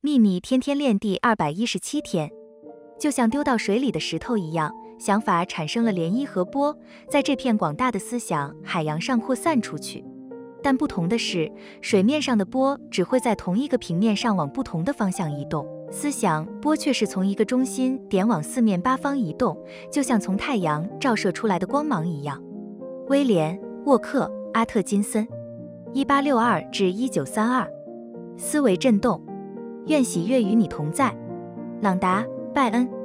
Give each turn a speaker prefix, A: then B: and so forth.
A: 秘密天天练第二百一十七天，就像丢到水里的石头一样，想法产生了涟漪和波，在这片广大的思想海洋上扩散出去。但不同的是，水面上的波只会在同一个平面上往不同的方向移动，思想波却是从一个中心点往四面八方移动，就像从太阳照射出来的光芒一样。威廉·沃克·阿特金森，一八六二至一九三二。思维震动，愿喜悦与你同在。朗达·拜恩。